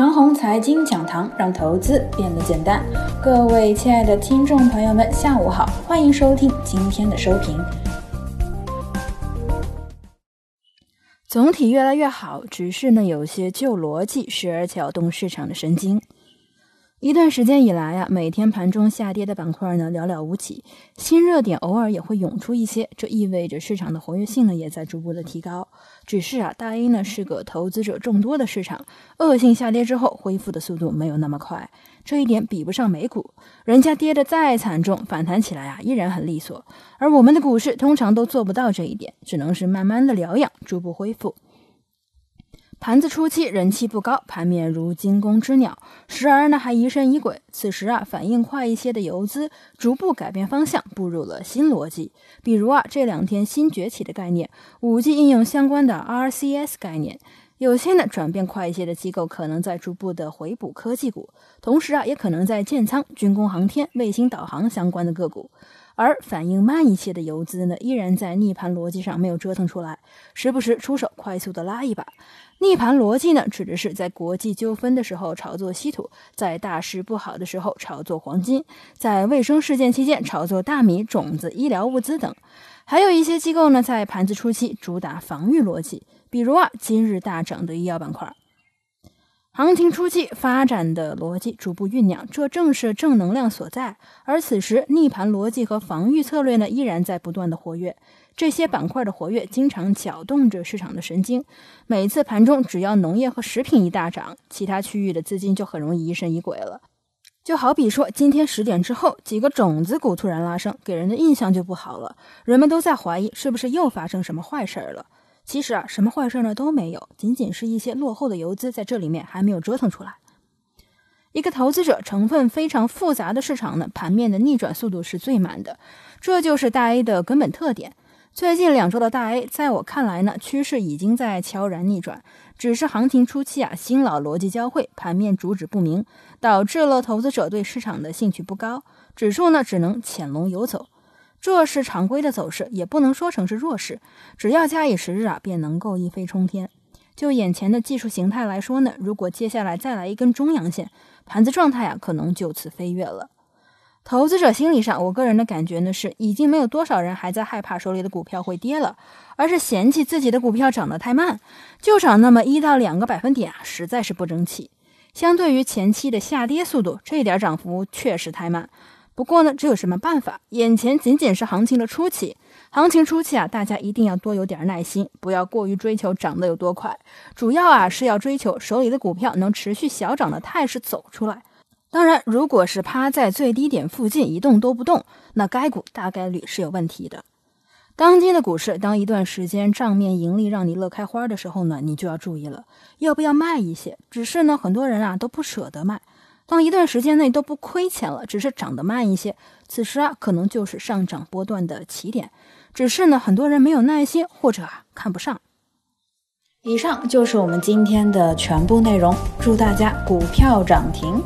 长虹财经讲堂让投资变得简单。各位亲爱的听众朋友们，下午好，欢迎收听今天的收评。总体越来越好，只是呢有些旧逻辑时而搅动市场的神经。一段时间以来啊，每天盘中下跌的板块呢寥寥无几，新热点偶尔也会涌出一些，这意味着市场的活跃性呢也在逐步的提高。只是啊，大 A 呢是个投资者众多的市场，恶性下跌之后恢复的速度没有那么快，这一点比不上美股，人家跌得再惨重，反弹起来啊依然很利索，而我们的股市通常都做不到这一点，只能是慢慢的疗养，逐步恢复。盘子初期人气不高，盘面如惊弓之鸟，时而呢还疑神疑鬼。此时啊，反应快一些的游资逐步改变方向，步入了新逻辑。比如啊，这两天新崛起的概念，五 G 应用相关的 RCS 概念。有些呢转变快一些的机构，可能在逐步的回补科技股，同时啊，也可能在建仓军工航天、卫星导航相关的个股。而反应慢一些的游资呢，依然在逆盘逻辑上没有折腾出来，时不时出手快速的拉一把。逆盘逻辑呢，指的是在国际纠纷的时候炒作稀土，在大势不好的时候炒作黄金，在卫生事件期间炒作大米、种子、医疗物资等。还有一些机构呢，在盘子初期主打防御逻辑，比如啊，今日大涨的医药板块。行情初期发展的逻辑逐步酝酿，这正是正能量所在。而此时逆盘逻辑和防御策略呢，依然在不断的活跃。这些板块的活跃，经常搅动着市场的神经。每次盘中，只要农业和食品一大涨，其他区域的资金就很容易疑神疑鬼了。就好比说，今天十点之后，几个种子股突然拉升，给人的印象就不好了。人们都在怀疑，是不是又发生什么坏事了？其实啊，什么坏事呢都没有，仅仅是一些落后的游资在这里面还没有折腾出来。一个投资者成分非常复杂的市场呢，盘面的逆转速度是最慢的，这就是大 A 的根本特点。最近两周的大 A，在我看来呢，趋势已经在悄然逆转，只是行情初期啊，新老逻辑交汇，盘面主旨不明，导致了投资者对市场的兴趣不高，指数呢只能潜龙游走。这是常规的走势，也不能说成是弱势。只要假以时日啊，便能够一飞冲天。就眼前的技术形态来说呢，如果接下来再来一根中阳线，盘子状态啊，可能就此飞跃了。投资者心理上，我个人的感觉呢是，已经没有多少人还在害怕手里的股票会跌了，而是嫌弃自己的股票涨得太慢，就涨那么一到两个百分点啊，实在是不争气。相对于前期的下跌速度，这点涨幅确实太慢。不过呢，这有什么办法？眼前仅仅是行情的初期，行情初期啊，大家一定要多有点耐心，不要过于追求涨得有多快。主要啊是要追求手里的股票能持续小涨的态势走出来。当然，如果是趴在最低点附近一动都不动，那该股大概率是有问题的。当今的股市，当一段时间账面盈利让你乐开花的时候呢，你就要注意了，要不要卖一些？只是呢，很多人啊都不舍得卖。当一段时间内都不亏钱了，只是涨得慢一些，此时啊，可能就是上涨波段的起点。只是呢，很多人没有耐心，或者啊看不上。以上就是我们今天的全部内容，祝大家股票涨停。